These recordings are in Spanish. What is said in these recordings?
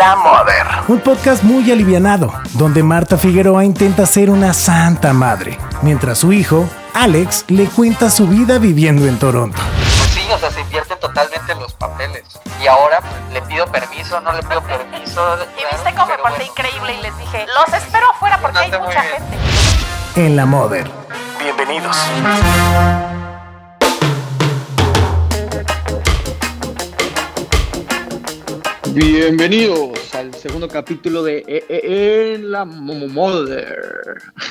La Mother. Un podcast muy alivianado, donde Marta Figueroa intenta ser una santa madre, mientras su hijo, Alex, le cuenta su vida viviendo en Toronto. Sí, o sea, se invierten totalmente los papeles. Y ahora pues, le pido permiso, no le pido permiso. Y viste cómo me porté bueno. increíble y les dije, los espero afuera porque hay mucha gente. En La Mother. Bienvenidos. Bienvenidos al segundo capítulo de E- E- En la Mo- Mother.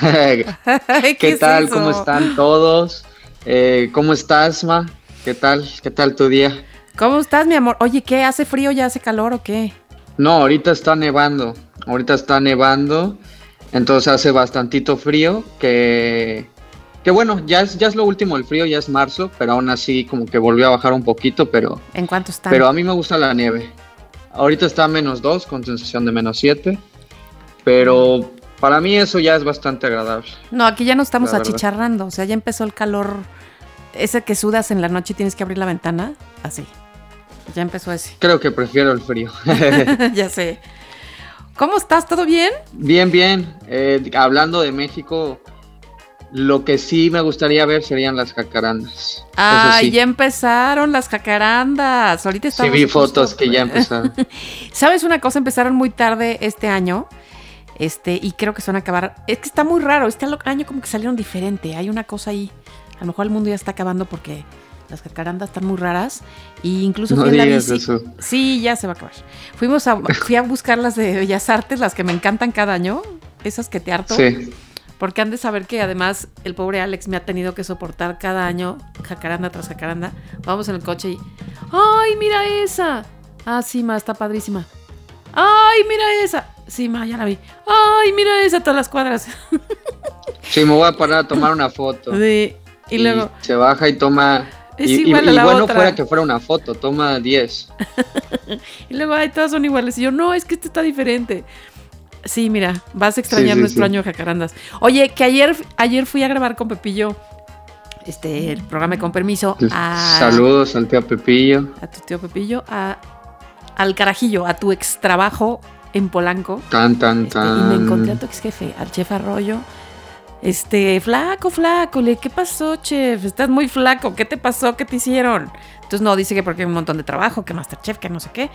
¿Qué, es tal? ¿Cómo están todos? Eh, ¿Cómo estás, Ma? ¿Qué tal? ¿Qué tal tu día? ¿Cómo estás, mi amor? Oye, ¿qué? ¿Hace frío? ¿Ya hace calor o qué? No, ahorita está nevando. Ahorita está nevando. Entonces hace bastantito frío. Que, que bueno, ya es, ya es lo último el frío, ya es marzo. Pero aún así como que volvió a bajar un poquito. Pero, ¿En cuánto está? pero a mí me gusta la nieve. Ahorita está a menos 2 con sensación de menos 7. Pero para mí eso ya es bastante agradable. No, aquí ya no estamos achicharrando. O sea, ya empezó el calor. Ese que sudas en la noche y tienes que abrir la ventana. Así. Ya empezó ese. Creo que prefiero el frío. ya sé. ¿Cómo estás? ¿Todo bien? bien, bien. Eh, hablando de México, lo que sí me gustaría ver serían las jacarandas. Ah, sí. ya empezaron las jacarandas. Ahorita Sí estamos vi justo- fotos que ya empezaron. ¿Sabes una cosa? Empezaron muy tarde este año. Este, y creo que se van a acabar. Es que está muy raro. Este año como que salieron diferente. Hay una cosa ahí. A lo mejor el mundo ya está acabando porque las jacarandas están muy raras. Y incluso No fui en la digas bici. eso. Sí, ya se va a acabar. Fuimos a, fui a buscar las de Bellas Artes, las que me encantan cada año. Esas que te harto. Sí. Porque han de saber que además el pobre Alex me ha tenido que soportar cada año jacaranda tras jacaranda. Vamos en el coche y. ¡Ay, mira esa! Ah, sí, ma, está padrísima. ¡Ay, mira esa! Sí, ma, ya la vi. ¡Ay, mira esa! Todas las cuadras. Sí, me voy a parar a tomar una foto. Sí. Y luego. se baja y toma. Es y, y- igual a y la bueno otra. fuera que fuera una foto, toma 10. Y luego, ay, todas son iguales. Y yo, no, es que este está diferente. Sí, mira, vas a extrañar Sí, sí, nuestro sí. año de jacarandas. Oye, que ayer, ayer fui a grabar con Pepillo este, el programa con permiso a, Saludos al tío Pepillo. a tu tío Pepillo, a, al carajillo, a tu ex trabajo en Polanco. Tan, tan, Este, y me encontré a tan. tu ex jefe, al chef Arroyo. Este, flaco, flaco, le, ¿qué pasó, chef? Estás muy flaco, ¿qué te pasó? ¿Qué te hicieron? Entonces, no, dice que porque hay un montón de trabajo, que Masterchef, que no sé qué.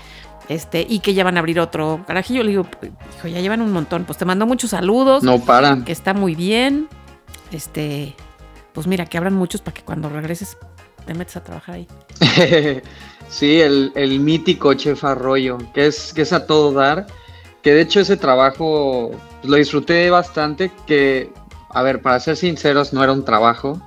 Este, y que ya van a abrir otro carajillo. Le digo, hijo, ya llevan un montón. Pues te mando muchos saludos, No paran. que está muy bien. Este, pues mira, que abran muchos para que cuando regreses te metas a trabajar ahí. sí, el, el mítico chef Arroyo, que es, que es a todo dar. Que de hecho ese trabajo pues, lo disfruté bastante. Que, a ver, para ser sinceros, no era un trabajo.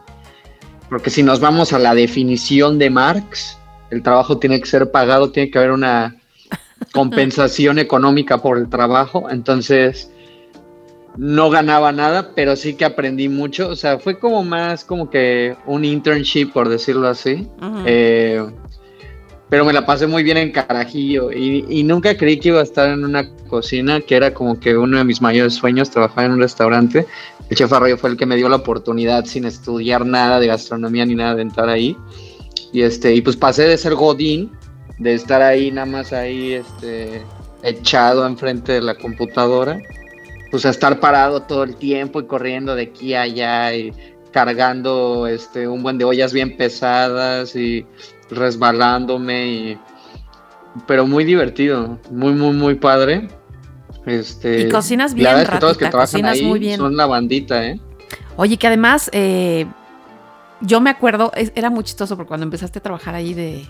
Porque si nos vamos a la definición de Marx, el trabajo tiene que ser pagado, tiene que haber una compensación económica por el trabajo. Entonces, no ganaba nada, pero sí que aprendí mucho. O sea, fue como más como que un internship, por decirlo así. Ujú. Eh, pero me la pasé muy bien en Carajillo y, nunca creí que iba a estar en una cocina, que era como que uno de mis mayores sueños, trabajar en un restaurante. El chef Arroyo fue el que me dio la oportunidad sin estudiar nada de gastronomía ni nada de entrar ahí. Y este, y pues pasé de ser Godín, de estar ahí nada más ahí este, echado enfrente de la computadora, pues a estar parado todo el tiempo y corriendo de aquí a allá y cargando este un buen de ollas bien pesadas y resbalándome y pero muy divertido, muy muy muy padre. Este, Y cocinas la bien, verdad es que todos los que trabajan ahí muy bien. son la bandita, ¿eh? Oye, que además, eh, yo me acuerdo, es- era muy chistoso porque cuando empezaste a trabajar ahí de.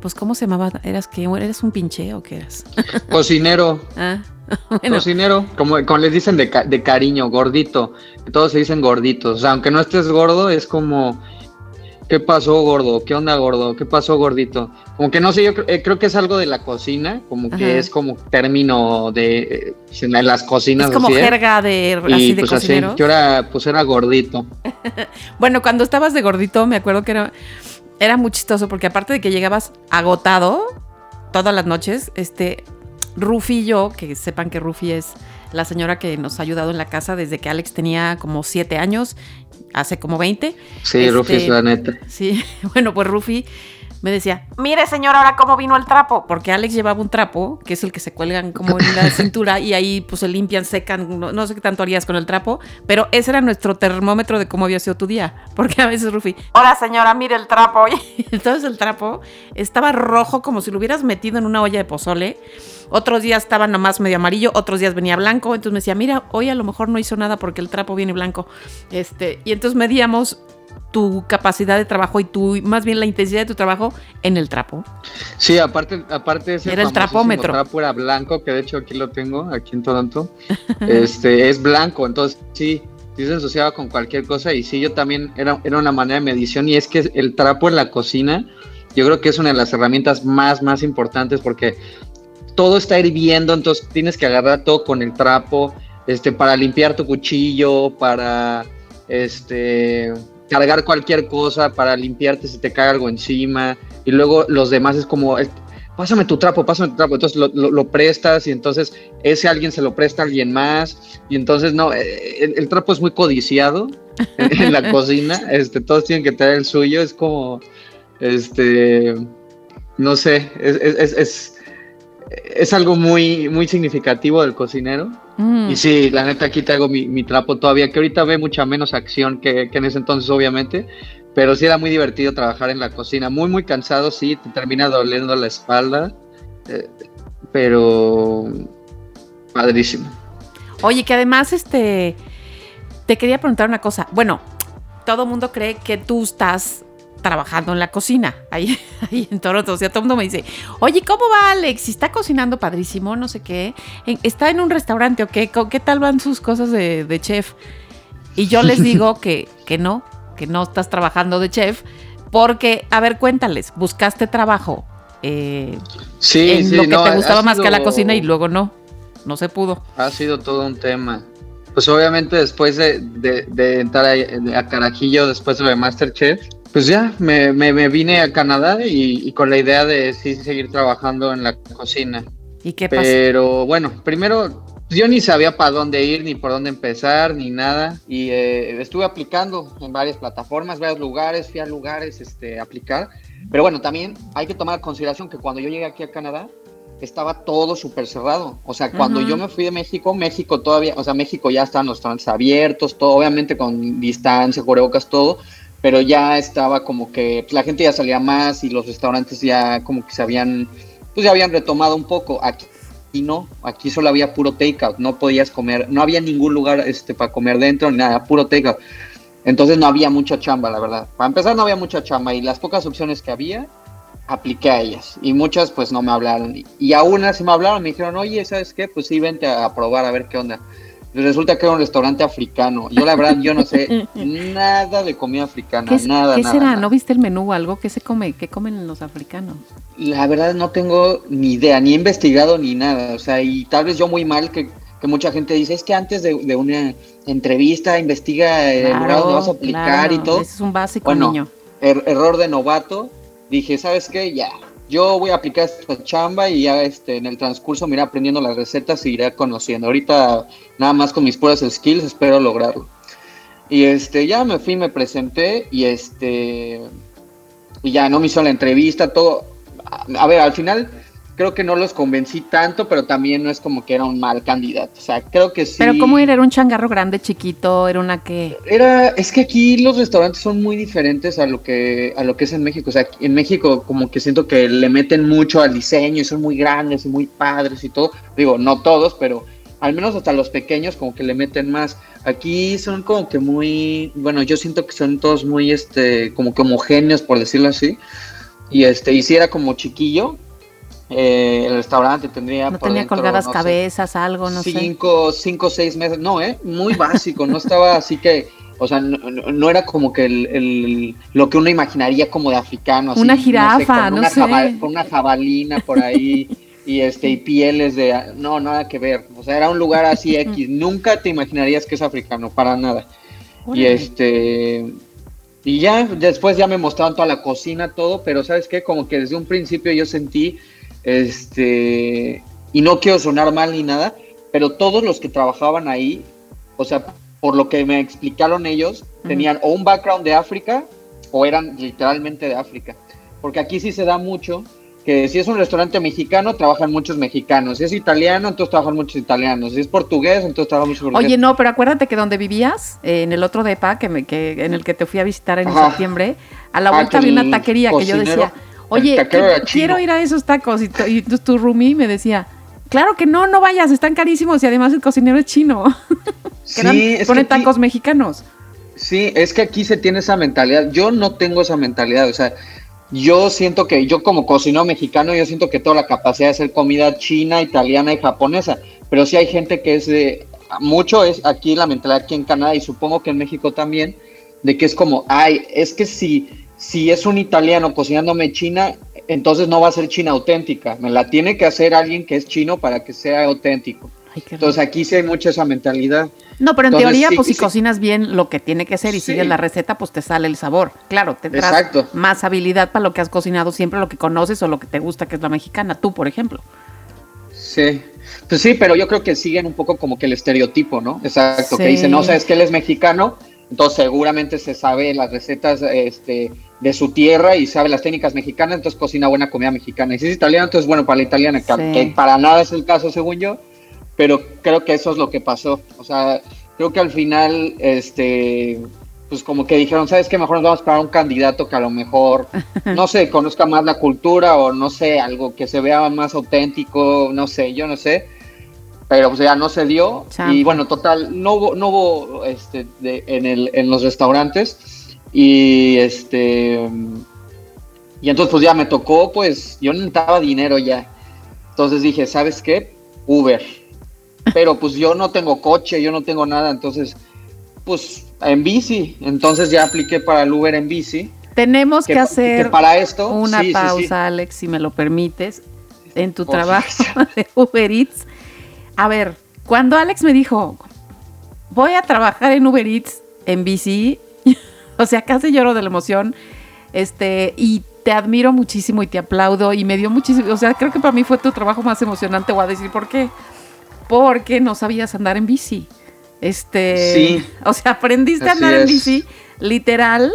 Pues, ¿cómo se llamaba? ¿Eras que ¿Eres un pinche o qué eras? Cocinero, Ah, bueno, cocinero, como, como les dicen de, de cariño, gordito, todos se dicen gorditos, o sea, aunque no estés gordo, es como, ¿qué pasó gordo? ¿Qué onda gordo? ¿Qué pasó gordito? Como que no sé, yo cre- eh, creo que es algo de la cocina, como que es como término de eh, en las cocinas. es como así, jerga de, así Y de pues así, cocinero. yo era, pues era gordito. Bueno, cuando estabas de gordito, me acuerdo que era, era muy chistoso porque aparte de que llegabas agotado todas las noches, este, Rufi y yo, que sepan que Rufi es la señora que nos ha ayudado en la casa desde que Alex tenía como siete años, hace como 20. Sí, Este, Rufi es la neta. Sí, bueno, pues Rufi me decía, mire señor, ahora cómo vino el trapo. Porque Alex llevaba un trapo, que es el que se cuelgan como en la cintura y ahí pues se limpian, secan, no, no sé qué tanto harías con el trapo, pero ese era nuestro termómetro de cómo había sido tu día. Porque a veces, Rufi, hola señora, mire el trapo. Y entonces el trapo estaba rojo como si lo hubieras metido en una olla de pozole. Otros días estaba nomás medio amarillo, otros días venía blanco. Entonces me decía, mira, hoy a lo mejor no hizo nada porque el trapo viene blanco. Este, y entonces medíamos tu capacidad de trabajo y tu, más bien la intensidad de tu trabajo en el trapo. Sí, aparte, aparte ese Era el trapómetro. trapo era blanco, que de hecho aquí lo tengo, aquí en Toronto. este, es blanco, entonces sí, sí se asociaba con cualquier cosa y sí, yo también era, era una manera de medición y es que el trapo en la cocina, yo creo que es una de las herramientas más, más importantes porque todo está hirviendo, entonces tienes que agarrar todo con el trapo, este, para limpiar tu cuchillo, para, este, cargar cualquier cosa, para limpiarte si te cae algo encima, y luego los demás es como, pásame tu trapo, pásame tu trapo, entonces lo, lo- lo prestas y entonces ese alguien se lo presta a alguien más, y entonces no, eh, el, el trapo es muy codiciado en, en la cocina, este, todos tienen que traer el suyo, es como, este, no sé, es, es, es, es- algo muy, muy significativo del cocinero. Mm. Y sí, la neta aquí traigo mi, mi trapo todavía, que ahorita ve mucha menos acción que, que en ese entonces, obviamente. Pero sí era muy divertido trabajar en la cocina. Muy, muy cansado, sí, te termina doliendo la espalda. eh, pero padrísimo. Oye, que además, este, te quería preguntar una cosa. Bueno, todo mundo cree que tú estás trabajando en la cocina, ahí, ahí en Toronto. O sea, todo el mundo me dice, oye, ¿cómo va Alex? Si está cocinando padrísimo, no sé qué. ¿Está en un restaurante o qué? ¿Con- ¿Qué tal van sus cosas de, de chef? Y yo les digo que, que no, que no estás trabajando de chef, porque, a ver, cuéntales, buscaste trabajo eh, Sí, en sí, lo que no, te gustaba más que la cocina y luego no, no se pudo. Ha sido todo un tema. Pues obviamente después de, de- de entrar a, a Carajillo, después de Masterchef, pues ya me, me- me vine a Canadá y, y con la idea de sí seguir trabajando en la cocina. ¿Y qué pasó? Pero bueno, primero yo ni sabía para dónde ir, ni por dónde empezar, ni nada. Y eh, estuve aplicando en varias plataformas, varios lugares, fui a lugares este, a aplicar. Pero bueno, también hay que tomar en consideración que cuando yo llegué aquí a Canadá, estaba todo súper cerrado. O sea, cuando Ujú. yo me fui de México, México todavía, o sea, México ya estaban los restaurantes abiertos, todo, obviamente con distancia, cubrebocas, todo, pero ya estaba como que pues, la gente ya salía más y los restaurantes ya como que se habían, pues ya habían retomado un poco. Aquí y no, aquí solo había puro takeout, no podías comer, no había ningún lugar este, para comer dentro, ni nada, puro takeout. Entonces no había mucha chamba, la verdad. Para empezar no había mucha chamba y las pocas opciones que había, apliqué a ellas. Y muchas pues no me hablaron. Y, y aún así me hablaron, me dijeron, oye, ¿sabes qué? Pues sí, vente a probar a ver qué onda. Resulta que era un restaurante africano. Yo la verdad, yo no sé nada de comida africana, ¿Qué, nada, qué nada, será? nada. ¿No viste el menú o algo? ¿Qué se come? ¿Qué comen los africanos? La verdad no tengo ni idea, ni he investigado ni nada. O sea, y tal vez yo muy mal que, que mucha gente dice, es que antes de, de una entrevista investiga el lugar donde vas a aplicar claro, y todo. ese es un básico, Bueno, niño. Er- error de novato. Dije, ¿sabes qué? Ya, yo voy a aplicar esta chamba y ya este, en el transcurso me aprendiendo las recetas y iré conociendo. Ahorita nada más con mis puras skills espero lograrlo. Y este, ya me fui, me presenté y este, y ya no me hizo la entrevista, todo. A ver, al final creo que no los convencí tanto, pero también no es como que era un mal candidato. O sea, creo que sí. Pero ¿cómo era? ¿Era un changarro grande, chiquito? ¿Era una que...? Era, es que aquí los restaurantes son muy diferentes a lo que a lo que es en México. O sea, en México como que siento que le meten mucho al diseño y son muy grandes y muy padres y todo. Digo, no todos, pero al menos hasta los pequeños como que le meten más. Aquí son como que muy, bueno, yo siento que son todos muy, este, como que homogéneos por decirlo así. Y este, y si era como chiquillo, eh, el restaurante tendría ¿No por tenía dentro, colgadas no sé, cabezas, algo, no sé? cinco, cinco, seis meses, no, eh, muy básico, no estaba así que, o sea, no, era como que el, el- lo que uno imaginaría como de africano, así, Una no sé, jirafa, con no una sé. con una jabalina por ahí y este y pieles de, no, nada que ver, o sea, era un lugar así X, nunca te imaginarías que es africano, para nada. Y este y ya después ya me mostraron toda la cocina, todo, pero sabes qué, como que desde un principio yo sentí este y no quiero sonar mal ni nada, pero todos los que trabajaban ahí, o sea, por lo que me explicaron ellos, tenían o un background de África o eran literalmente de África. porque aquí sí se da mucho que si es un restaurante mexicano, trabajan muchos mexicanos. Si es italiano, entonces trabajan muchos italianos. Si es portugués, entonces trabajan muchos portugueses. Oye, no, pero acuérdate que donde vivías, eh, en el otro depa, que, me, que en el que te fui a visitar en Ajá. septiembre, a la vuelta había una taquería que yo decía, oye, que- chino". quiero ir a esos tacos. Y, tu- y tu, tu roomie me decía, claro que no, no vayas, están carísimos y además el cocinero es chino. que eran, Sí, es pone que aquí- tacos mexicanos. Sí, es que aquí se tiene esa mentalidad. Yo no tengo esa mentalidad. O sea, yo siento que yo como cocinero mexicano, yo siento que tengo la capacidad de hacer comida china, italiana y japonesa. Pero sí hay gente que es de... Mucho es aquí la mentalidad aquí en Canadá y supongo que en México también, de que es como, ay, es que si, si es un italiano cocinándome china, entonces no va a ser china auténtica. Me la tiene que hacer alguien que es chino para que sea auténtico. Ay, Entonces aquí sí hay mucha esa mentalidad. No, pero en Entonces, teoría, sí, pues si sí. cocinas bien lo que tiene que ser y Sí. sigues la receta, pues te sale el sabor. Claro, tendrás Exacto. más habilidad para lo que has cocinado siempre, lo que conoces o lo que te gusta, que es la mexicana. Tú, por ejemplo. Sí, pues sí, pero yo creo que siguen un poco como que el estereotipo, ¿no? Exacto, que dicen, no, sabes que él es mexicano, entonces seguramente se sabe las recetas este, de su tierra y sabe las técnicas mexicanas, entonces cocina buena comida mexicana. Y si es italiano, entonces bueno para la italiana, que, Sí. que para nada es el caso según yo, pero creo que eso es lo que pasó. O sea, creo que al final, este, pues como que dijeron, ¿sabes qué? Mejor nos vamos para un candidato que a lo mejor, no sé, conozca más la cultura o no sé, algo que se vea más auténtico, no sé, yo no sé. Pero pues ya no se dio. Chamba. Y bueno, total, no hubo, no hubo este, de- en, el, en los restaurantes. Y este. Y entonces pues ya me tocó, pues yo necesitaba dinero ya. Entonces dije, ¿sabes qué? Uber. Pero pues yo no tengo coche, yo no tengo nada, entonces, pues en bici. Entonces ya apliqué para el Uber en bici. Tenemos que, Que, hacer que para esto. una sí, sí, sí. pausa, Alex, si me lo permites, en tu trabajo de Uber Eats. A ver, cuando Alex me dijo, voy a trabajar en Uber Eats en bici, o sea, casi lloro de la emoción, este, y te admiro muchísimo y te aplaudo y me dio muchísimo, o sea, creo que para mí fue tu trabajo más emocionante, voy a decir por qué. Porque no sabías andar en bici. Este, Sí. o sea, aprendiste a andar en bici, literal,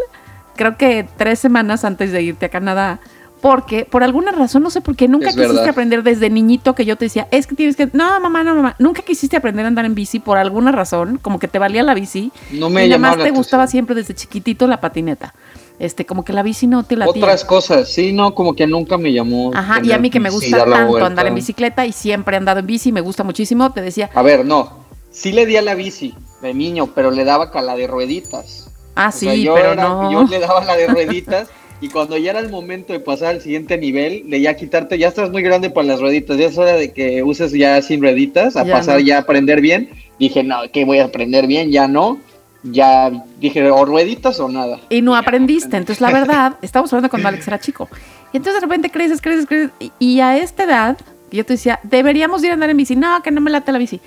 creo que tres semanas antes de irte a Canadá. Porque, por alguna razón, no sé por qué, nunca Es quisiste verdad. aprender desde niñito que yo te decía, es que tienes que. No, mamá, no, mamá. Nunca quisiste aprender a andar en bici por alguna razón, como que te valía la bici. No me y nada llamaba más te gustaba siempre desde chiquitito la patineta. Este, como que la bici no te la Otras cosas, sí, no, como que nunca me llamó. Ajá, y a mí que me gusta tanto vuelta. andar en bicicleta y siempre he andado en bici, me gusta muchísimo, te decía, A ver, no. Sí le di a la bici de niño, pero le daba con la de rueditas. ah, O sí, sea, yo pero era- no. Yo le daba la de rueditas y cuando ya era el momento de pasar al siguiente nivel, de ya quitarte, ya estás muy grande para las rueditas, ya es hora de que uses ya sin rueditas, a Ya pasar no. ya a aprender bien. Dije, no, que voy a aprender bien, ya no. Ya dije, o rueditas o nada. Y no aprendiste. Entonces, la verdad, estamos hablando cuando Alex era chico. Y entonces de repente creces, creces, creces. Y, y a esta edad, yo te decía, deberíamos ir a andar en bici. No, que no me late la bici.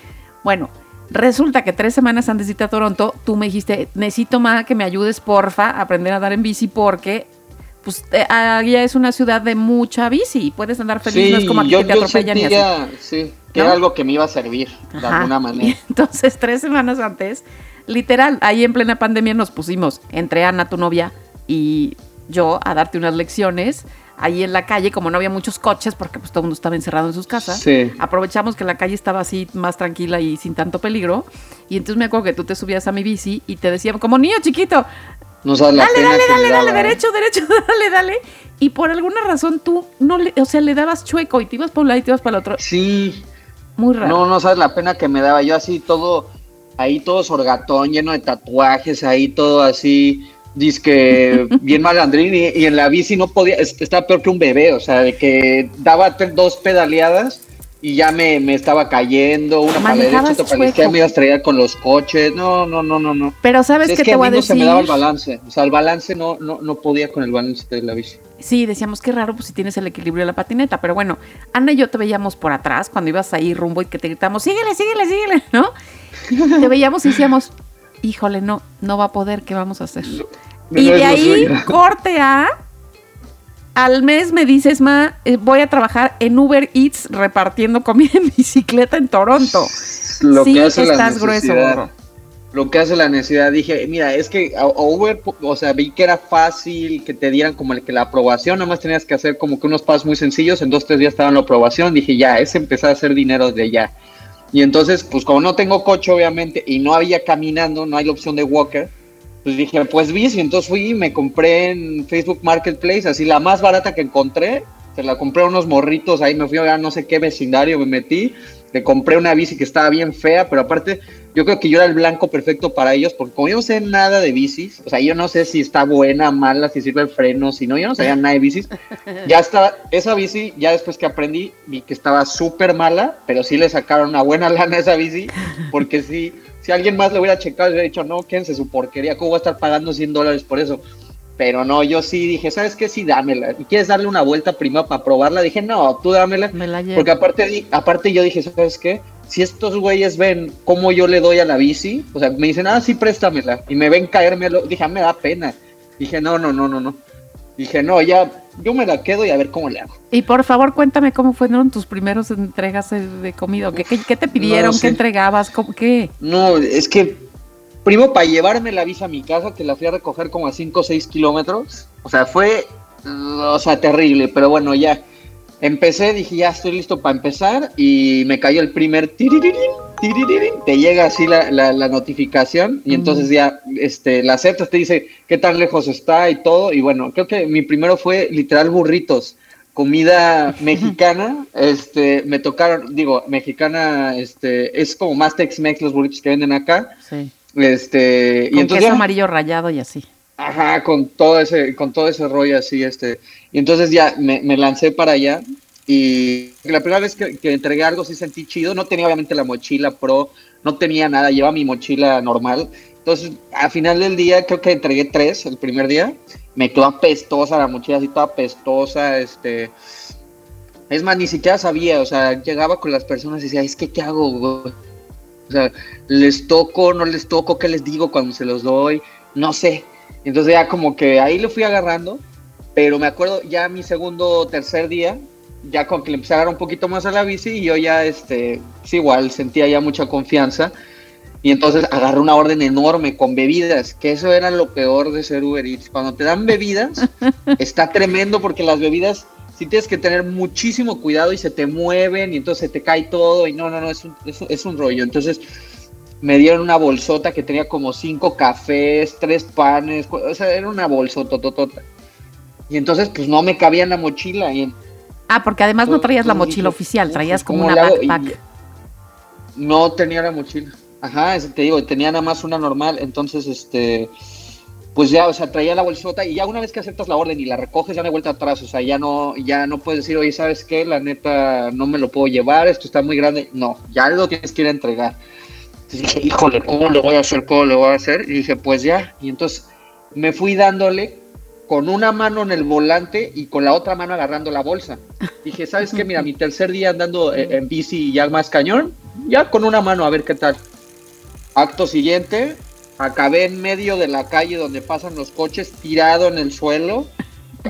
Bueno, resulta que tres semanas antes de irte a Toronto, tú me dijiste, necesito más que me ayudes, porfa, a aprender a andar en bici porque... Pues eh, allá es una ciudad de mucha bici. Puedes andar feliz, no es como aquí yo, que te yo y así. sentía, sí, que ¿No? era algo que me iba a servir de Ajá. alguna Y manera. entonces, tres semanas antes, literal, ahí en plena pandemia nos pusimos entre Ana, tu novia, y yo a darte unas lecciones. Ahí en la calle, como no había muchos coches, porque pues todo el mundo estaba encerrado en sus casas, Sí. aprovechamos que la calle estaba así más tranquila y sin tanto peligro. Y entonces me acuerdo que tú te subías a mi bici y te decía, como niño chiquito, No sabes la dale, pena dale, dale, dale, ¿eh? derecho, derecho, dale, dale. Y por alguna razón tú no le, o sea, le dabas chueco y te ibas para un lado y te ibas para el otro. Sí, Muy raro. no, no sabes la pena que me daba. Yo así todo, ahí todo sorgatón, lleno de tatuajes, ahí todo así, disque bien malandrín. Y, y en la bici no podía, es- estaba peor que un bebé, o sea, de que daba dos pedaleadas y ya me, me estaba cayendo, una para la derecha, otra para la chueco. izquierda, me iba a estrellar con los coches. No, no, no, no, no. Pero ¿sabes es qué que te a voy mí a no se decir? me daba el balance. O sea, el balance no, no, no podía con el balance de la bici. Sí, decíamos qué raro, pues si tienes el equilibrio de la patineta. Pero bueno, Ana y yo te veíamos por atrás cuando ibas ahí rumbo y que te gritamos, síguele, síguele, síguele, ¿no? Te veíamos y decíamos, híjole, no, no va a poder, ¿qué vamos a hacer? No Y de ahí, corte a. Al mes me dices, Ma, eh, voy a trabajar en Uber Eats repartiendo comida en bicicleta en Toronto. Lo sí, que hace la estás grueso, necesidad. gorro. lo que hace la necesidad. Dije, mira, es que a Uber, o sea, vi que era fácil que te dieran como el que la aprobación, nada más tenías que hacer como que unos pasos muy sencillos, en dos, tres días estaban la aprobación, dije, ya, es empezar a hacer dinero de ya. Y entonces, pues como no tengo coche, obviamente, y no había caminando, no hay la opción de walker, pues dije, pues bici, entonces fui y me compré en Facebook Marketplace, así la más barata que encontré, se la compré a unos morritos, ahí me fui a no sé qué vecindario, me metí, le compré una bici que estaba bien fea, pero aparte yo creo que yo era el blanco perfecto para ellos, porque como yo no sé nada de bicis, o sea, yo no sé si está buena, mala, si sirve el freno, si no, yo no sabía nada de bicis. Ya está, esa bici, ya después que aprendí, vi que estaba súper mala, pero sí le sacaron una buena lana a esa bici, porque sí, si alguien más lo hubiera checado, hubiera dicho, no, quédense su porquería, ¿cómo voy a estar pagando 100 dólares por eso? Pero no, yo sí dije, ¿sabes qué? Sí, dámela. ¿Y quieres darle una vuelta primero para probarla? Dije, no, tú dámela. Me la llevo. Porque aparte, aparte yo dije, ¿sabes qué? Si estos güeyes ven cómo yo le doy a la bici, o sea, me dicen, ah, sí, préstamela. Y me ven caérmelo, dije, ah, me da pena. Dije, no, no, no, no, no. Dije, no, ya, yo me la quedo y a ver cómo le hago. Y por favor, cuéntame cómo fueron tus primeros entregas de- de comida. ¿Qué, qué, qué te pidieron? sé. ¿Qué entregabas? ¿Cómo, ¿Qué? No, es que, primo, para llevarme la bici a mi casa, que la fui a recoger como a 5 o 6 kilómetros, o sea, fue, o sea, terrible, pero bueno, ya. Empecé, dije, ya estoy listo para empezar y me cayó el primer tiririrín, te llega así la, la, la notificación y entonces ya este, la aceptas, te dice qué tan lejos está y todo y bueno, creo que mi primero fue literal burritos, comida mexicana, este, me tocaron, digo, mexicana, este, es como más Tex-Mex los burritos que venden acá, Sí. este, y entonces queso ya- amarillo rayado y así. Ajá, con todo ese, con todo ese rollo así, este. Y entonces ya me, me lancé para allá. Y la primera vez que, que entregué algo sí sentí chido. No tenía obviamente la mochila pro, no tenía nada, llevaba mi mochila normal. Entonces, al final del día, creo que entregué tres el primer día. Me quedó apestosa la mochila, así toda apestosa, este. Es más, ni siquiera sabía, o sea, llegaba con las personas y decía, es que, ¿qué hago? güey? O sea, les toco, no les toco, ¿qué les digo cuando se los doy? No sé. Entonces ya como que ahí lo fui agarrando, pero me acuerdo ya mi segundo tercer día, ya como que le empecé a agarrar un poquito más a la bici y yo ya, este, sí, igual sentía ya mucha confianza. Y entonces agarré una orden enorme con bebidas, que eso era lo peor de ser Uber Eats. Cuando te dan bebidas, está tremendo porque las bebidas sí tienes que tener muchísimo cuidado y se te mueven y entonces se te cae todo y no, no, no, es un, es, es un rollo. Entonces me dieron una bolsota que tenía como cinco cafés, tres panes, o sea, era una bolsota totota. Y entonces pues no me cabía en la mochila y Ah, porque además no traías la mochila oficial, "Uf, traías como ¿cómo una le hago?" Y backpack. no tenía la mochila. Ajá, eso te digo, tenía nada más una normal, entonces este pues ya, o sea, traía la bolsota y ya una vez que aceptas la orden y la recoges ya no hay vuelta atrás, o sea, ya no ya no puedes decir, "Oye, ¿sabes qué? La neta no me lo puedo llevar, esto está muy grande." No, ya lo tienes que ir a entregar. Entonces dije, "Híjole, ¿cómo le voy a hacer? ¿Cómo le voy a hacer?" Y dije, "Pues ya." Y entonces me fui dándole con una mano en el volante y con la otra mano agarrando la bolsa. Dije, ¿sabes qué? Mira, mi tercer día andando eh, en bici ya más cañón, ya con una mano a ver qué tal. Acto siguiente, acabé en medio de la calle donde pasan los coches, tirado en el suelo.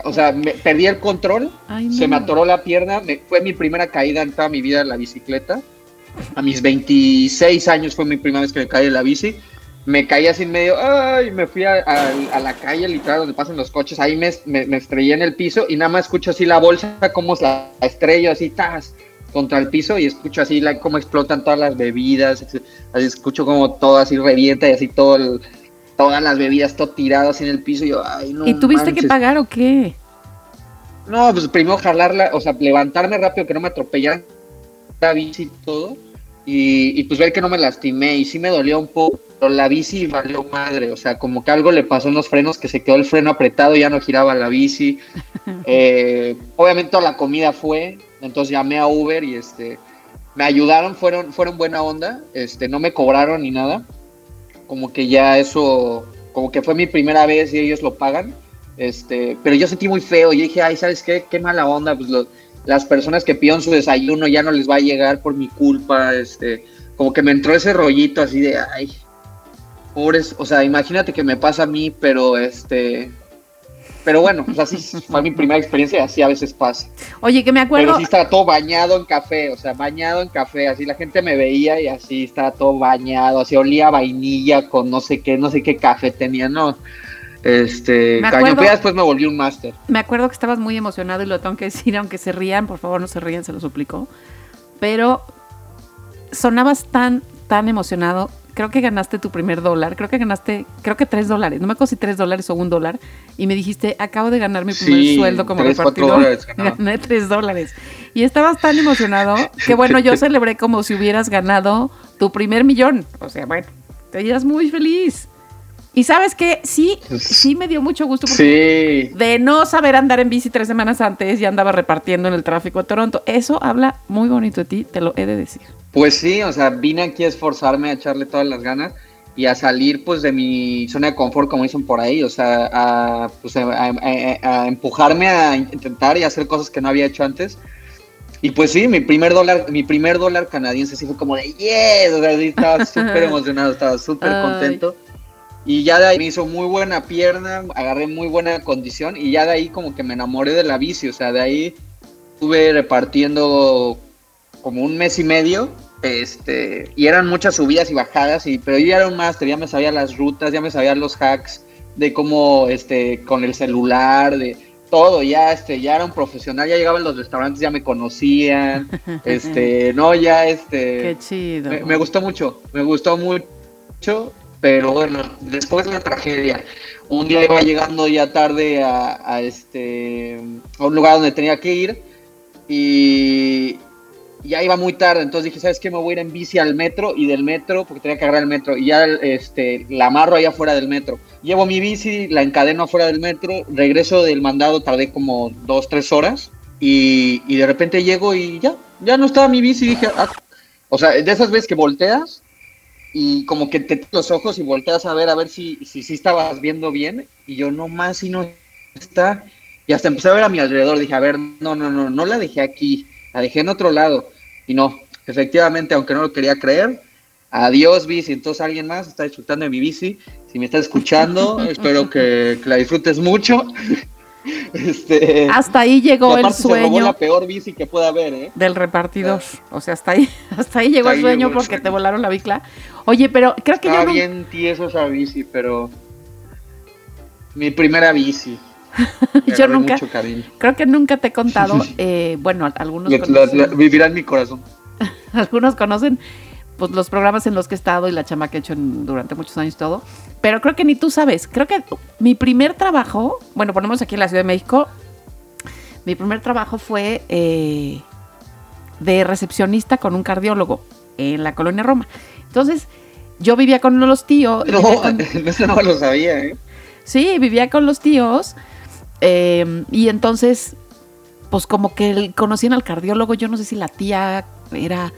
O sea, me, perdí el control, Ay, se no. me atoró la pierna, me- fue mi primera caída en toda mi vida en la bicicleta. A mis 26 años fue mi primera vez que me caí en la bici. Me caí así en medio, ay, me fui a, a- a la calle literal donde pasan los coches, ahí me, me, me estrellé en el piso y nada más escucho así la bolsa, como la estrello así, tas, contra el piso y escucho así la, cómo explotan todas las bebidas, así, escucho como todo así revienta y así todo el- todas las bebidas, todo tirado así en el piso y yo, ay, no ¿Y tuviste que manches". pagar o qué? No, pues primero jalarla, o sea, levantarme rápido, que no me atropellaran la bici y todo. Y, y pues ver que no me lastimé y sí me dolió un poco, pero la bici valió madre, o sea, como que algo le pasó en los frenos, que se quedó el freno apretado, ya no giraba la bici. Eh, obviamente toda la comida fue, entonces llamé a Uber y este, me ayudaron, fueron, fueron buena onda, este, no me cobraron ni nada, como que ya eso, como que fue mi primera vez y ellos lo pagan. Este, pero yo sentí muy feo. Yo dije, ay, ¿sabes qué? Qué mala onda. Pues lo- las personas que pidieron su desayuno ya no les va a llegar por mi culpa. Este, como que me entró ese rollito así de, ay, pobres. O sea, imagínate que me pasa a mí, pero este, Pero bueno, pues así fue mi primera experiencia y así a veces pasa. Oye, que me acuerdo. Pero sí estaba todo bañado en café, o sea, bañado en café, así la gente me veía y así estaba todo bañado, así olía a vainilla con no sé qué, no sé qué café tenía, no. Este, ya después me volví un máster. Me acuerdo que estabas muy emocionado y lo tengo que decir, aunque se rían, por favor no se rían, se lo suplico. Pero sonabas tan, tan emocionado. Creo que ganaste tu primer dólar. Creo que ganaste, creo que tres dólares. No me acuerdo si tres dólares o un dólar. Y me dijiste, acabo de ganar mi primer Sí, sueldo como tres, cuatro repartidor. dólares. Gané tres dólares. Y estabas tan emocionado que bueno, yo celebré como si hubieras ganado tu primer millón. O sea, bueno, te irías muy feliz. Y sabes que sí, sí me dio mucho gusto porque Sí. de no saber andar en bici tres semanas antes, ya andaba repartiendo en el tráfico de Toronto. Eso habla muy bonito de ti, te lo he de decir. Pues sí, o sea, vine aquí a esforzarme, a echarle todas las ganas y a salir pues de mi zona de confort, como dicen por ahí, o sea, a, pues, a, a- a- a empujarme a intentar y hacer cosas que no había hecho antes. Y pues sí, mi primer dólar, mi primer dólar canadiense sí fue como de yes, o sea, sí estaba súper emocionado, estaba súper contento. Y ya de ahí me hizo muy buena pierna, agarré muy buena condición y ya de ahí como que me enamoré de la bici, o sea, de ahí estuve repartiendo como un mes y medio, este, y eran muchas subidas y bajadas, y, pero yo ya era un máster, ya me sabía las rutas, ya me sabía los hacks de cómo, este, con el celular, de todo, ya, este, ya era un profesional, ya llegaba a los restaurantes, ya me conocían, este, no, ya, este, Qué chido. me, me gustó mucho, me gustó mucho, pero bueno, después la tragedia. Un día iba llegando ya tarde a, este a un lugar donde tenía que ir y ya iba muy tarde, entonces dije, ¿sabes qué? Me voy a ir en bici al metro y del metro, porque tenía que agarrar el metro, y ya este, la amarro allá afuera del metro. Llevo mi bici, la encadeno afuera del metro, regreso del mandado, tardé como dos, tres horas, y, y de repente llego y ya, ya no estaba mi bici, dije, ah, o sea, de esas veces que volteas y como que te los ojos y volteas a ver a ver si si, si estabas viendo bien y yo no más y no está y hasta empecé a ver a mi alrededor dije a ver no no no no la dejé aquí la dejé en otro lado y no efectivamente aunque no lo quería creer adiós bici entonces alguien más está disfrutando de mi bici si me estás escuchando espero que, que la disfrutes mucho este Hasta ahí llegó el aparte se robó sueño la peor bici que pueda haber eh del repartidor. O sea, hasta ahí, hasta ahí llegó Hasta el sueño llegó el porque sueño. te volaron la bicla. Oye, pero creo que yo Estaba no- bien tieso esa bici, pero mi primera bici. Yo nunca- mucho cariño. creo que nunca te he contado, eh, bueno, algunos La- la- la- vivirá en mi corazón. algunos conocen pues los programas en los que he estado y la chama que he hecho en- durante muchos años y todo, pero creo que ni tú sabes, creo que mi primer trabajo, bueno, ponemos aquí en la Ciudad de México, mi primer trabajo fue eh, de recepcionista con un cardiólogo en la colonia Roma. Entonces, yo vivía con los tíos. No, con- eso no lo sabía, ¿eh? Sí, vivía con los tíos. eh, y entonces, pues como que conocían al cardiólogo. Yo no sé si la tía era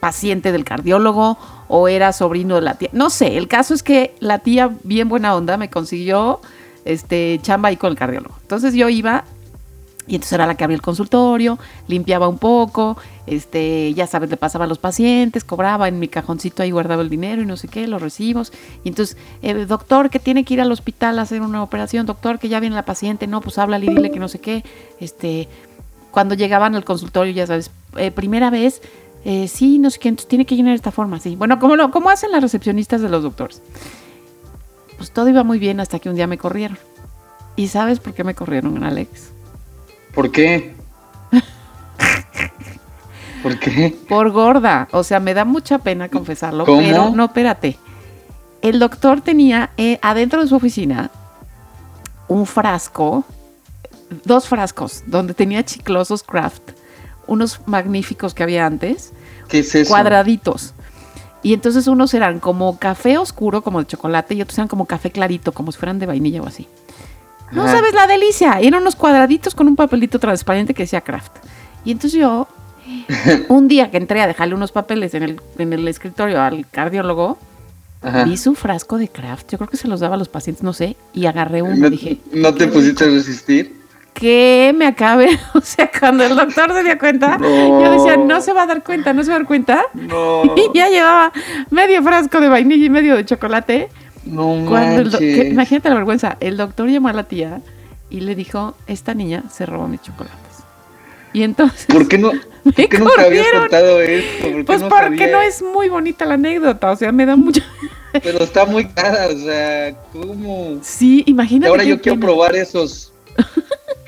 paciente del cardiólogo o era sobrino de la tía. No sé, el caso es que la tía, bien buena onda, me consiguió este chamba ahí con el cardiólogo. Entonces yo iba y entonces era la que abría el consultorio, limpiaba un poco, este, ya sabes, le pasaba a los pacientes, cobraba en mi cajoncito ahí guardaba el dinero y no sé qué, los recibos. Y entonces, eh, doctor, que tiene que ir al hospital a hacer una operación, doctor, que ya viene la paciente, no, pues háblale y dile que no sé qué. Este, cuando llegaban al consultorio, ya sabes, eh, primera vez, eh, sí, no sé qué, entonces tiene que llenar esta forma, sí. Bueno, como lo, como hacen las recepcionistas de los doctores. Pues todo iba muy bien hasta que un día me corrieron. ¿Y sabes por qué me corrieron, Alex? ¿Por qué? ¿Por qué? Por gorda. O sea, me da mucha pena confesarlo. ¿Cómo? Pero no, espérate. El doctor tenía eh, adentro de su oficina un frasco, dos frascos, donde tenía chiclosos craft, unos magníficos que había antes, ¿Qué es eso? cuadraditos. Y entonces unos eran como café oscuro, como de chocolate, y otros eran como café clarito, como si fueran de vainilla o así. No Ajá. sabes la delicia. Eran unos cuadraditos con un papelito transparente que decía craft. Y entonces yo, un día que entré a dejarle unos papeles en el, en el escritorio al cardiólogo, Ajá. vi su frasco de craft. Yo creo que se los daba a los pacientes, no sé. Y agarré uno ¿No, y dije, no te pusiste a resistir? Que me acabe. O sea, cuando el doctor se dio cuenta, No. yo decía, no se va a dar cuenta, no se va a dar cuenta. No. Y ya llevaba medio frasco de vainilla y medio de chocolate. No Cuando el que- imagínate la vergüenza. El doctor llamó a la tía y le dijo, esta niña se robó mis chocolates. Y entonces... ¿Por qué no? ¿Por qué nunca habías corrieron. contado esto? ¿Por qué Pues no porque sabía? no es muy bonita la anécdota, o sea, me da mucho... Pero está muy cara, o sea, ¿cómo? Sí, imagínate. ahora yo quiero probar esos.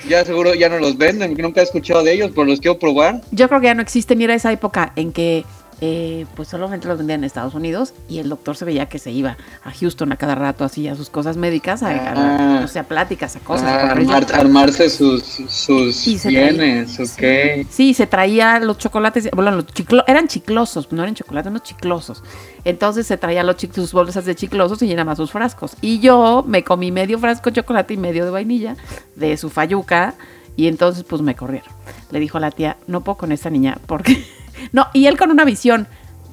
Ya seguro ya no los venden, nunca he escuchado de ellos, pero los quiero probar. Yo creo que ya no existen. Mira esa época en que eh, pues solamente los vendían en Estados Unidos y el doctor se veía que se iba a Houston a cada rato así a sus cosas médicas, a, a- Ah. o sea, pláticas, a cosas. Ah, a armar- armarse sus, sus bienes, traía- ok. Sí, se traía los chocolates, bueno, los chiclo- eran chiclosos, no eran chocolates, no chiclosos. Entonces se traía los sus bolsas de chiclosos y llenaba sus frascos. Y yo me comí medio frasco de chocolate y medio de vainilla de su fayuca y entonces pues me corrieron. Le dijo a la tía, no puedo con esta niña porque... no, y él con una visión.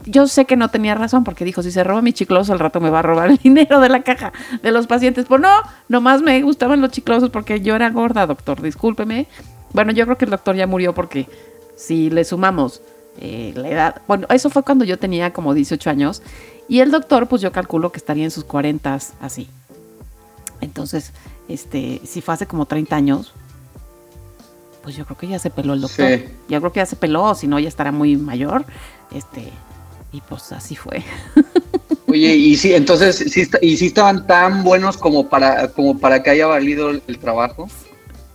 Yo sé que no tenía razón porque dijo, si se roba mi chicloso al rato me va a robar el dinero de la caja de los pacientes. Pues no, nomás me gustaban los chiclosos porque yo era gorda, doctor, discúlpeme. Bueno, yo creo que el doctor ya murió porque si le sumamos eh, la edad, bueno, eso fue cuando yo tenía como 18 años y el doctor, pues yo calculo que estaría en sus 40 así. Entonces, este, si fue hace como 30 años, pues yo creo que ya se peló el doctor. Sí. Yo creo que ya se peló, si no ya estará muy mayor. Este, y pues así fue. Oye, y sí, entonces, sí, está- y sí estaban tan buenos como para, como para que haya valido el, el trabajo.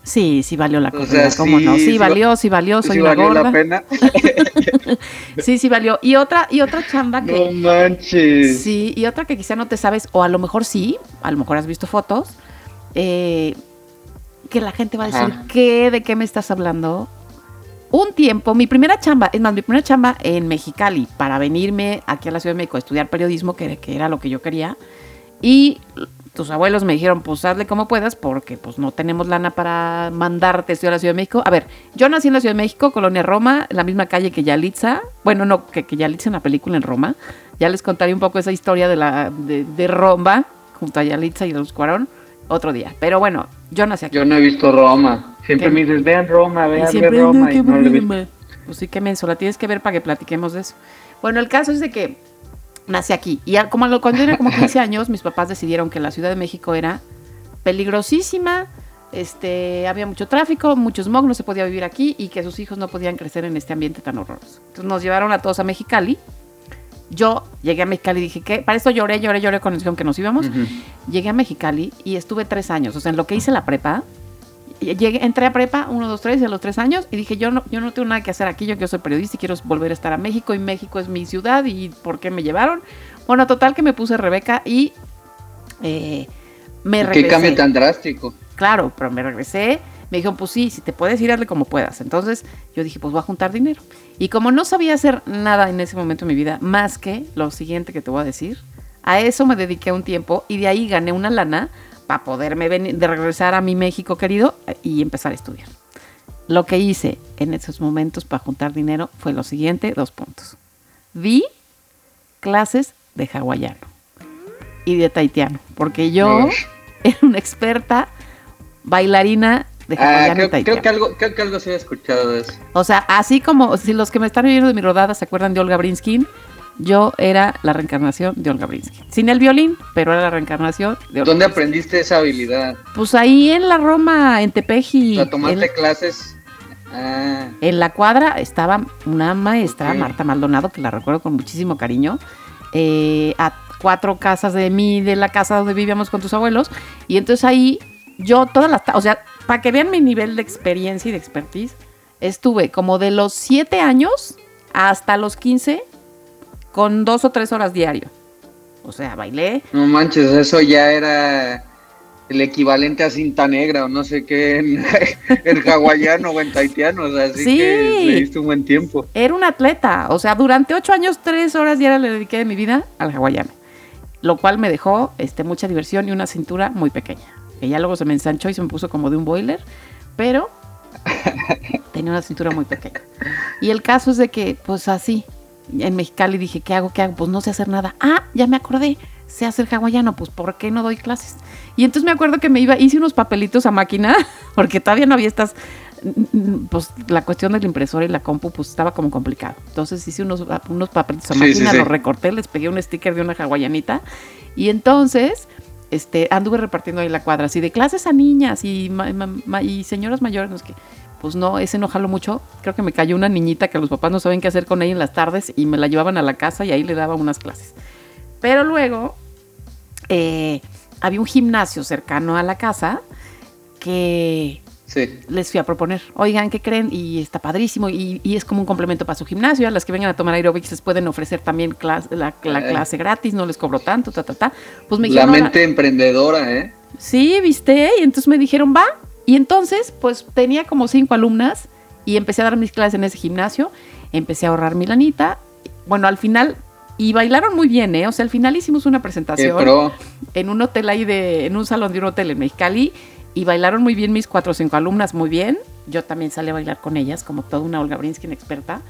Sí, sí valió la O corrida, sea, ¿cómo no? sí, Sí, sí valió, sí valió, soy sí una valió gorda. la pena. Sí, sí valió. Y otra, y otra chamba que. No manches. Sí, y otra que quizá no te sabes, o a lo mejor sí, a lo mejor has visto fotos, eh, que la gente va a decir, Ajá. ¿qué? ¿De qué me estás hablando? Un tiempo, mi primera chamba, es más, mi primera chamba en Mexicali, para venirme aquí a la Ciudad de México a estudiar periodismo, que, que era lo que yo quería, y tus abuelos me dijeron, pues hazle como puedas, porque pues no tenemos lana para mandarte a la Ciudad de México. A ver, yo nací en la Ciudad de México, Colonia Roma, en la misma calle que Yalitza. Bueno, no, que, que Yalitza en la película en Roma. Ya les contaré un poco esa historia de la de, de Roma, junto a Yalitza y los Cuarón, otro día. Pero bueno, yo nací aquí. Yo no he visto Roma. Siempre ¿Qué? me dices, vean Roma, vean siempre, Roma. "No, qué y no lo he visto. aburrido". Pues sí, qué menso, la tienes que ver para que platiquemos de eso. Bueno, el caso es de que nací aquí. Y como lo- cuando era como 15 años, mis papás decidieron que la Ciudad de México era peligrosísima, este, había mucho tráfico, mucho smog, no se podía vivir aquí y que sus hijos no podían crecer en este ambiente tan horroroso. Entonces nos llevaron a todos a Mexicali. Yo llegué a Mexicali y dije que para esto lloré, lloré, lloré nos dijeron que nos íbamos. Ujú. Llegué a Mexicali y estuve tres años. O sea, en lo que hice la prepa, llegué, entré a prepa, uno, dos, tres, a los tres años, y dije, yo no, yo no tengo nada que hacer aquí, yo que soy periodista y quiero volver a estar a México, y México es mi ciudad, y ¿por qué me llevaron? Bueno, total que me puse Rebeca y eh, me Qué regresé. cambio tan drástico. Claro, pero me regresé. Me dijeron, pues sí, si te puedes ir, hazle como puedas. Entonces yo dije, pues voy a juntar dinero. Y como no sabía hacer nada en ese momento de mi vida, más que lo siguiente que te voy a decir, a eso me dediqué un tiempo y de ahí gané una lana para poderme venir, de regresar a mi México querido y empezar a estudiar. Lo que hice en esos momentos para juntar dinero fue lo siguiente, dos puntos. Vi clases de hawaiano y de taitiano, porque yo era una experta bailarina Ah, creo, que algo, creo que algo sí he escuchado de eso. O sea, así como si los que me están viendo de mi rodada se acuerdan de Olga Brinskin, yo era la reencarnación de Olga Brinskin. Sin el violín, pero era la reencarnación de Olga ¿Dónde aprendiste esa habilidad? Pues ahí en la Roma, en Tepeji. O sea, tomaste en, clases. Ah, en la cuadra estaba una maestra. Marta Maldonado, que la recuerdo con muchísimo cariño, eh, a cuatro casas de mí, de la casa donde vivíamos con tus abuelos. Y entonces ahí yo todas las... O sea, para que vean mi nivel de experiencia y de expertise, estuve como de los siete años hasta los 15 con dos o tres horas diario. O sea, bailé. no manches, eso ya era el equivalente a cinta negra o no sé qué en, en hawaiano o en taitiano. O sea, así Sí. que le diste un buen tiempo. Era un atleta. O sea, durante ocho años, tres horas diarias le dediqué de mi vida al hawaiano. Lo cual me dejó este, mucha diversión y una cintura muy pequeña. Que ya luego se me ensanchó y se me puso como de un boiler. Pero tenía una cintura muy pequeña. Y el caso es de que, pues así, en Mexicali dije, ¿qué hago? ¿Qué hago? Pues no sé hacer nada. Ah, ya me acordé. sé hacer hawaiano, pues ¿por qué no doy clases? Y entonces me acuerdo que me iba, hice unos papelitos a máquina, porque todavía no había estas, pues la cuestión del impresor y la compu, pues estaba como complicado. Entonces hice unos, unos papelitos a Sí, máquina, sí, sí. los recorté, les pegué un sticker de una hawaianita, y entonces este, anduve repartiendo ahí la cuadra, así de clases a niñas y, señoras mayores, que, pues no, ese no jaló mucho. Creo que me cayó una niñita que los papás no saben qué hacer con ella en las tardes y me la llevaban a la casa y ahí le daba unas clases. Pero luego eh, había un gimnasio cercano a la casa que Sí. les fui a proponer, oigan, ¿qué creen? Y está padrísimo y, y es como un complemento para su gimnasio. A las que vengan a tomar aerobics les pueden ofrecer también la, la Eh. clase gratis, no les cobro tanto, ta, ta, ta. Pues me La mente emprendedora, ¿eh? Sí, viste, y entonces me dijeron, va. Y entonces, pues tenía como cinco alumnas y empecé a dar mis clases en ese gimnasio, empecé a ahorrar mi lanita. Bueno, al final, y bailaron muy bien, ¿eh? O sea, al final hicimos una presentación en un hotel ahí de, en un salón de un hotel en Mexicali y bailaron muy bien mis cuatro o cinco alumnas, muy bien. Yo también salí a bailar con ellas, como toda una Olga Brinskin experta.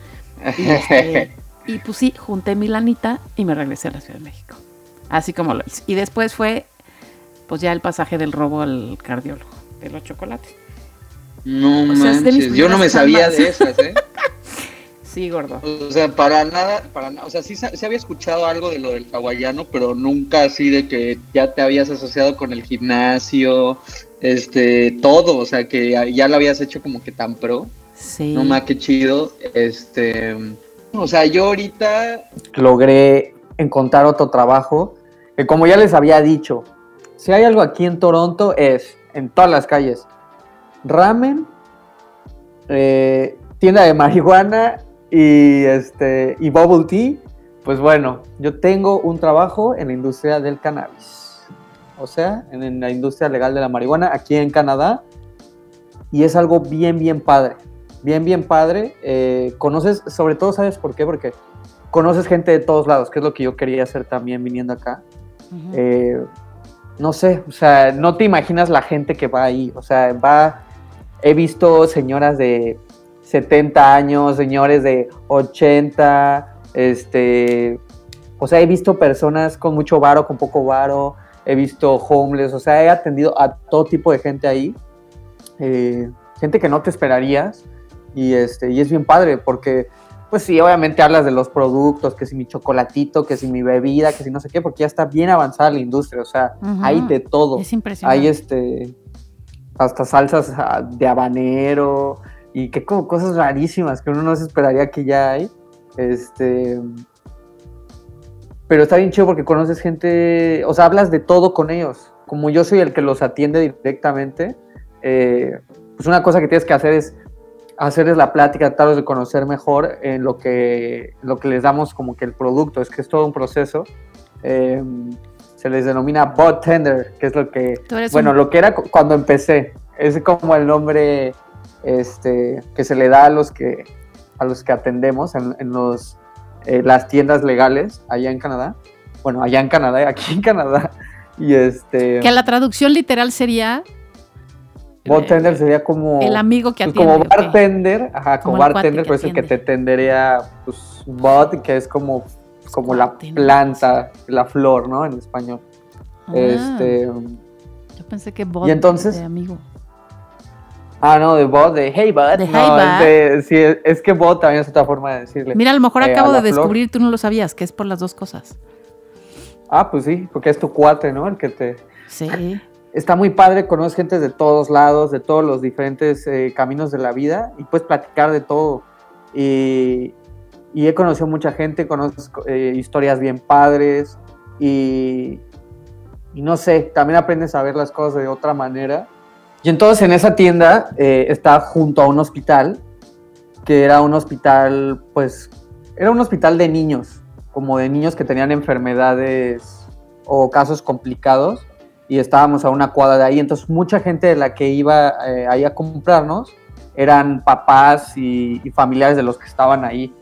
Y, este, y pues sí, junté mi lanita y me regresé a la Ciudad de México. Así como lo hice. Y después fue, pues ya el pasaje del robo al cardiólogo, de los chocolates. No O sea, manches, yo no me sabía de esas, ¿eh? Sí, gordo. O sea, para nada, para nada. O sea, sí, sí había escuchado algo de lo del hawaiano, pero nunca así de que ya te habías asociado con el gimnasio, este, todo. O sea, que ya- lo habías hecho como que tan pro. Sí. No más, qué chido. Este, o sea, yo ahorita logré encontrar otro trabajo que como ya les había dicho, si hay algo aquí en Toronto es en todas las calles, ramen, eh, tienda de marihuana y este y bubble tea, pues bueno, yo tengo un trabajo en la industria del cannabis, o sea, en, la industria legal de la marihuana aquí en Canadá y es algo bien bien padre, bien bien padre. eh, conoces, sobre todo, sabes por qué, porque conoces gente de todos lados, que es lo que yo quería hacer también viniendo acá. Eh, no sé, o sea, no te imaginas la gente que va ahí. O sea, va. He visto señoras de 70 años, señores de 80, este. O sea, he visto personas con mucho varo, con poco varo, he visto homeless, o sea, he atendido a todo tipo de gente ahí. eh, gente que no te esperarías. Y, este, y es bien padre porque pues sí, obviamente hablas de los productos, que si mi chocolatito, que si mi bebida, que si no sé qué, porque ya está bien avanzada la industria, o sea, hay de todo. Es impresionante. Hay este, hasta salsas ah, de habanero y qué co- cosas rarísimas que uno no se esperaría que ya hay. Este, pero está bien chido porque conoces gente, o sea, hablas de todo con ellos. Como yo soy el que los atiende directamente, eh, pues una cosa que tienes que hacer es hacerles la plática, tratarlos de conocer mejor en lo que, lo que les damos como que el producto, es que es todo un proceso. Eh, se les denomina bot tender, que es lo que, bueno, un- lo que era cu- cuando empecé, es como el nombre este, que se le da a los que, a los que atendemos en, en los, eh, las tiendas legales allá en Canadá. Bueno, allá en Canadá, aquí en Canadá. Y este, Que la traducción literal sería bot tender sería como... el amigo que pues atiende. como bartender, ajá, Como bartender, pues el que te tendería, pues, bot, que es como, como la Bartender. planta, la flor, ¿no? En español. Ah, Este, Yo pensé que bot y entonces- de amigo. Ah, no, de bot, de hey bot. De, no, "Hey, bud". de- sí, es- que bot también es otra forma de decirle. Mira, a lo mejor eh, acabo de flor. descubrir, tú no lo sabías, que es por las dos cosas. Ah, pues sí, porque es tu cuate, ¿no? El que te... Sí. Está muy padre, conoces gente de todos lados, de todos los diferentes eh, caminos de la vida y puedes platicar de todo. Y, y he conocido mucha gente, conozco eh, historias bien padres y, y no sé, también aprendes a ver las cosas de otra manera. Y entonces en esa tienda eh, está junto a un hospital, que era un hospital, pues, era un hospital de niños, como de niños que tenían enfermedades o casos complicados y estábamos a una cuadra de ahí, entonces mucha gente de la que iba eh, ahí a comprarnos eran papás y, y familiares de los que estaban ahí.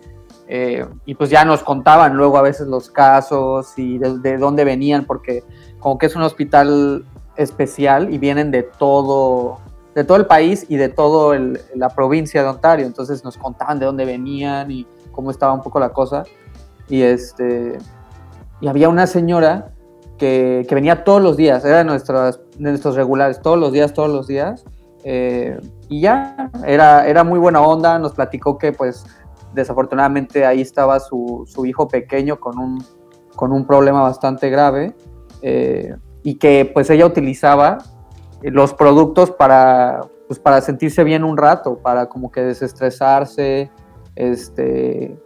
Eh, y pues ya nos contaban luego a veces los casos y de, de dónde venían, porque como que es un hospital especial y vienen de todo, de todo el país y de toda la provincia de Ontario. Entonces nos contaban de dónde venían y cómo estaba un poco la cosa. Y este y había una señora que, que venía todos los días, era de, nuestros regulares, todos los días, todos los días. eh, y ya, era, era muy buena onda, nos platicó que pues desafortunadamente ahí estaba su, su hijo pequeño con un, con un problema bastante grave eh, y que pues ella utilizaba los productos para, pues, para sentirse bien un rato, para como que desestresarse, este,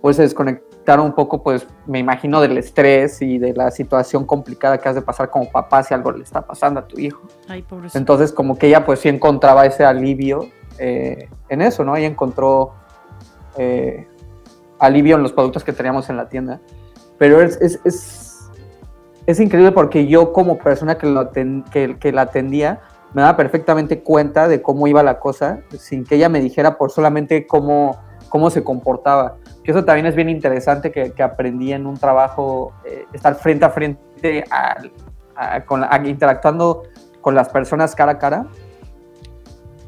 pues desconectar un poco, pues me imagino del estrés y de la situación complicada que has de pasar como papá si algo le está pasando a tu hijo. Ay. Entonces como que ella pues sí encontraba ese alivio eh, en eso, ¿no? Ella encontró eh, alivio en los productos que teníamos en la tienda. Pero es, es, es, es increíble porque yo como persona que, lo que, la atendía me daba perfectamente cuenta de cómo iba la cosa sin que ella me dijera por solamente cómo, cómo se comportaba. Que eso también es bien interesante que, que aprendí en un trabajo, eh, estar frente a frente con interactuando con las personas cara a cara,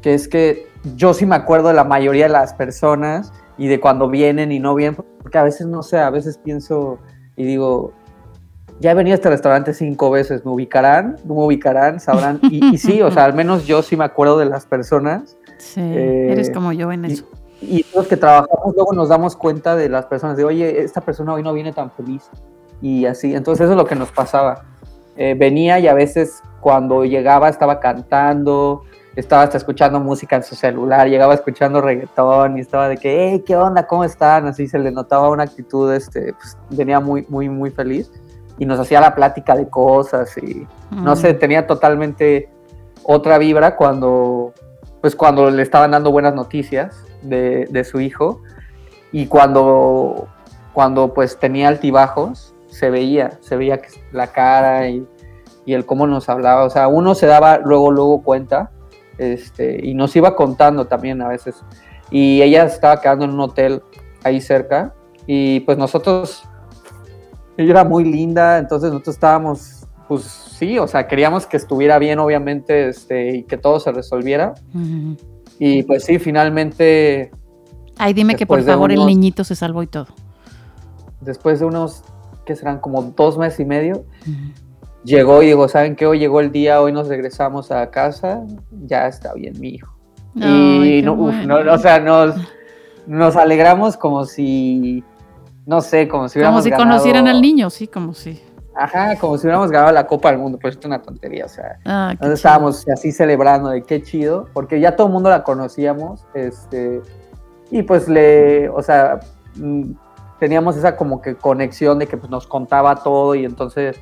que es que yo sí me acuerdo de la mayoría de las personas y de cuando vienen y no vienen, porque a veces no sé, a veces pienso y digo, ya he venido a este restaurante cinco veces, ¿me ubicarán? ¿No me ubicarán? ¿Sabrán? Y, y sí, o sea, al menos yo sí me acuerdo de las personas Sí, eh, eres como yo en y- eso. y los que trabajamos luego nos damos cuenta de las personas, de oye, esta persona hoy no viene tan feliz. Y así, entonces eso es lo que nos pasaba. Eh, venía y a veces cuando llegaba estaba cantando, estaba hasta escuchando música en su celular, llegaba escuchando reggaetón y estaba de que, hey, ¿qué onda? ¿Cómo están? Así se le notaba una actitud, este, pues, venía muy, muy, muy feliz y nos hacía la plática de cosas y, no sé, tenía totalmente otra vibra cuando, pues cuando le estaban dando buenas noticias de, de su hijo y cuando, cuando pues tenía altibajos, se veía, se veía la cara y, y el cómo nos hablaba, o sea, uno se daba luego, luego cuenta este, y nos iba contando también a veces. Y ella estaba quedando en un hotel ahí cerca y pues nosotros, ella era muy linda, entonces nosotros estábamos, pues sí, o sea, queríamos que estuviera bien, obviamente, este, y que todo se resolviera. Ujú. Y pues sí, finalmente, Ay, dime que por favor el unos- niñito se salvó y todo. después de unos, que serán como dos meses y medio, Ujú. llegó y digo, ¿saben qué? Hoy llegó el día, hoy nos regresamos a casa, ya está bien mi hijo. Ay, y no, uf, bueno. no, o sea, nos, nos alegramos como si, no sé, como si Como hubiéramos si ganado- conocieran al niño, sí, como si. Ajá, como si hubiéramos ganado la Copa del Mundo, pues es una tontería, o sea, Ah, Entonces chido. estábamos así celebrando de qué chido, porque ya todo el mundo la conocíamos, este, y pues le, o sea, mm, teníamos esa como que conexión de que pues, nos contaba todo y entonces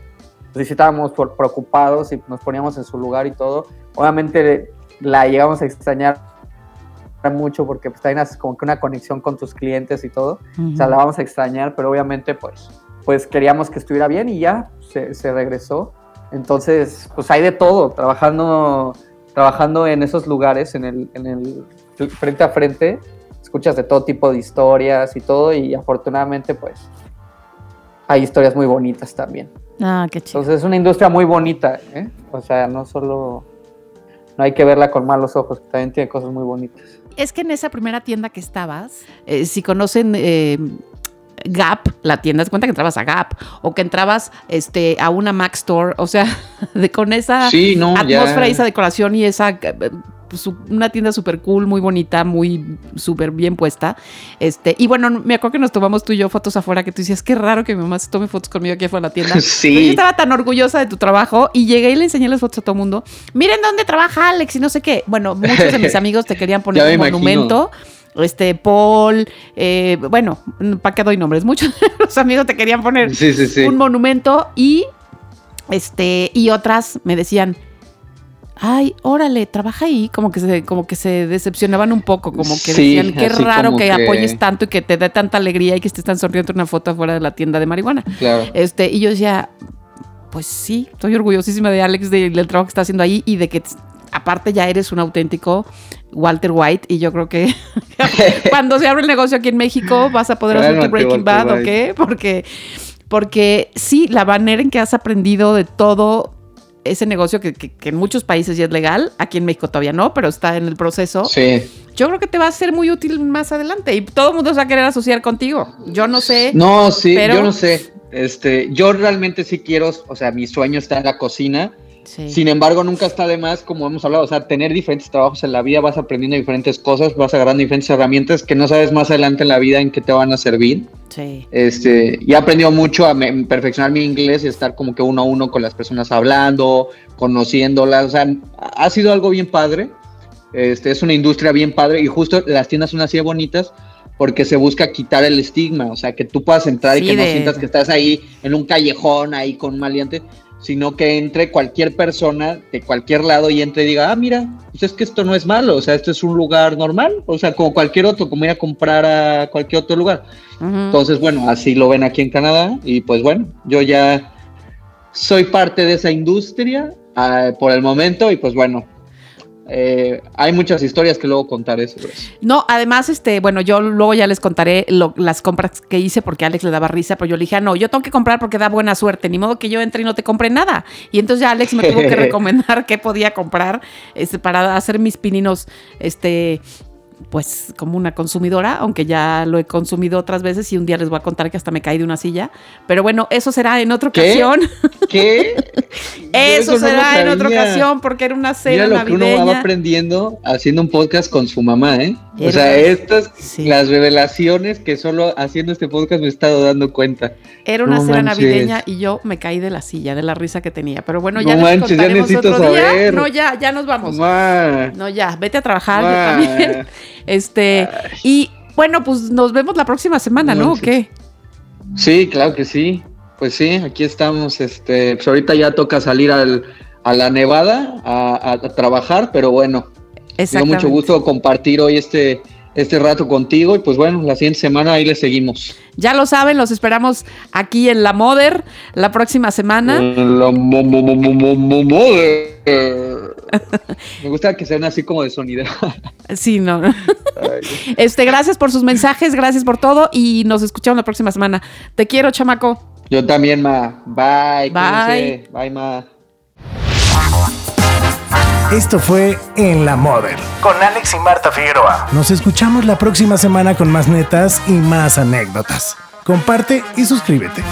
pues sí estábamos preocupados y nos poníamos en su lugar y todo. Obviamente la llegamos a extrañar mucho porque pues también haces como que una conexión con tus clientes y todo. O sea, la vamos a extrañar, pero obviamente pues, pues queríamos que estuviera bien y ya se, se regresó. Entonces, pues hay de todo, trabajando, trabajando en esos lugares, en el, en el frente a frente, escuchas de todo tipo de historias y todo, y afortunadamente pues hay historias muy bonitas también. Ah, qué chido. Entonces es una industria muy bonita, ¿eh? O sea, no solo, no hay que verla con malos ojos, también tiene cosas muy bonitas. Es que en esa primera tienda que estabas, eh, si conocen eh, Gap, la tienda, das cuenta que entrabas a Gap o que entrabas este, a una Mac Store, o sea, de, con esa Sí, no, atmósfera y esa decoración y esa eh, su- una tienda súper cool, muy bonita, muy súper bien puesta. Este, y bueno, me acuerdo que nos tomamos tú y yo fotos afuera que tú decías, qué raro que mi mamá se tome fotos conmigo aquí afuera de la tienda. Pero yo Sí. estaba tan orgullosa de tu trabajo y llegué y le enseñé las fotos a todo el mundo. Miren dónde trabaja Alex y no sé qué. Bueno, muchos de mis amigos te querían poner un imagino. monumento. Este, Paul, eh, bueno, ¿para qué doy nombres? Muchos de los amigos te querían poner Sí, sí, sí. un monumento y este y otras me decían ay órale trabaja ahí como que se como que se decepcionaban un poco como que Sí, decían qué raro que, que- apoyes tanto y que te dé tanta alegría y que estés tan sonriendo en una foto afuera de la tienda de marihuana Claro. este y yo decía pues sí estoy orgullosísima de Alex de- del trabajo que está haciendo ahí y de que aparte ya eres un auténtico Walter White y yo creo que cuando se abre el negocio aquí en México vas a poder hacer tu Breaking Walter Bad, ¿o White. qué? Porque, porque sí, la manera en que has aprendido de todo ese negocio que, que- que en muchos países ya es legal, aquí en México todavía no, pero está en el proceso, Sí. yo creo que te va a ser muy útil más adelante y todo el mundo se va a querer asociar contigo. Yo no sé, No, sí, Pero- yo no sé. Este, yo realmente sí quiero, o sea, mi sueño está en la cocina. Sí. Sin embargo, nunca está de más, como hemos hablado, o sea, tener diferentes trabajos en la vida, vas aprendiendo diferentes cosas, vas agarrando diferentes herramientas que no sabes más adelante en la vida en qué te van a servir. Sí. Este, y he aprendido mucho a me- perfeccionar mi inglés y estar como que uno a uno con las personas hablando, conociéndolas. O sea, ha sido algo bien padre. Este, es una industria bien padre y justo las tiendas son así de bonitas porque se busca quitar el estigma, o sea, que tú puedas entrar y que no sientas que estás ahí en un callejón, ahí con un maleante, sino que entre cualquier persona de cualquier lado y entre y diga, ah, mira, pues es que esto no es malo, o sea, esto es un lugar normal, o sea, como cualquier otro, como ir a comprar a cualquier otro lugar. Entonces, bueno, así lo ven aquí en Canadá y pues bueno, yo ya soy parte de esa industria ah, por el momento y pues bueno, eh, hay muchas historias que luego contaré sobre eso. No, además, este, bueno, yo luego ya les contaré lo- las compras que hice porque Alex le daba risa, pero yo le dije, ah, no, yo tengo que comprar porque da buena suerte, ni modo que yo entre y no te compre nada. Y entonces ya Alex me tuvo que recomendar qué podía comprar este, para hacer mis pininos, este, pues como una consumidora, aunque ya lo he consumido otras veces y un día les voy a contar que hasta me caí de una silla. Pero bueno, eso será en otra ¿Qué? ocasión. ¿Qué? Eso, Yo será en otra ocasión porque era una Mira cena lo que uno va navideña. aprendiendo haciendo un podcast con su mamá, ¿eh? O sea, estas, Sí. las revelaciones que solo haciendo este podcast me he estado dando cuenta. Era una No cena manches. navideña y yo me caí de la silla, de la risa que tenía. Pero bueno, ya No les manches, ya necesito otro día. saber. No, ya, ya nos vamos. No, ya, vete a trabajar, yo también. Este, y bueno, pues nos vemos la próxima semana, No. ¿O qué? Sí, claro que sí. Pues sí, aquí estamos. Este, pues ahorita ya toca salir al, a la Nevada a, trabajar, pero bueno, me dio mucho gusto compartir hoy este, este rato contigo y pues bueno, la siguiente semana ahí le seguimos. Ya lo saben, los esperamos aquí en La Moder la próxima semana. La mo- mo- mo- mo- mo- mo- mother. Me gusta que sean así como de sonido. Sí, no. Este, gracias por sus mensajes, gracias por todo y nos escuchamos la próxima semana. Te quiero, chamaco. Yo también, ma. Bye. Bye. cuídense. Bye, ma. Esto fue En la Mother. Con Alex y Marta Figueroa. Nos escuchamos la próxima semana con más netas y más anécdotas. Comparte y suscríbete.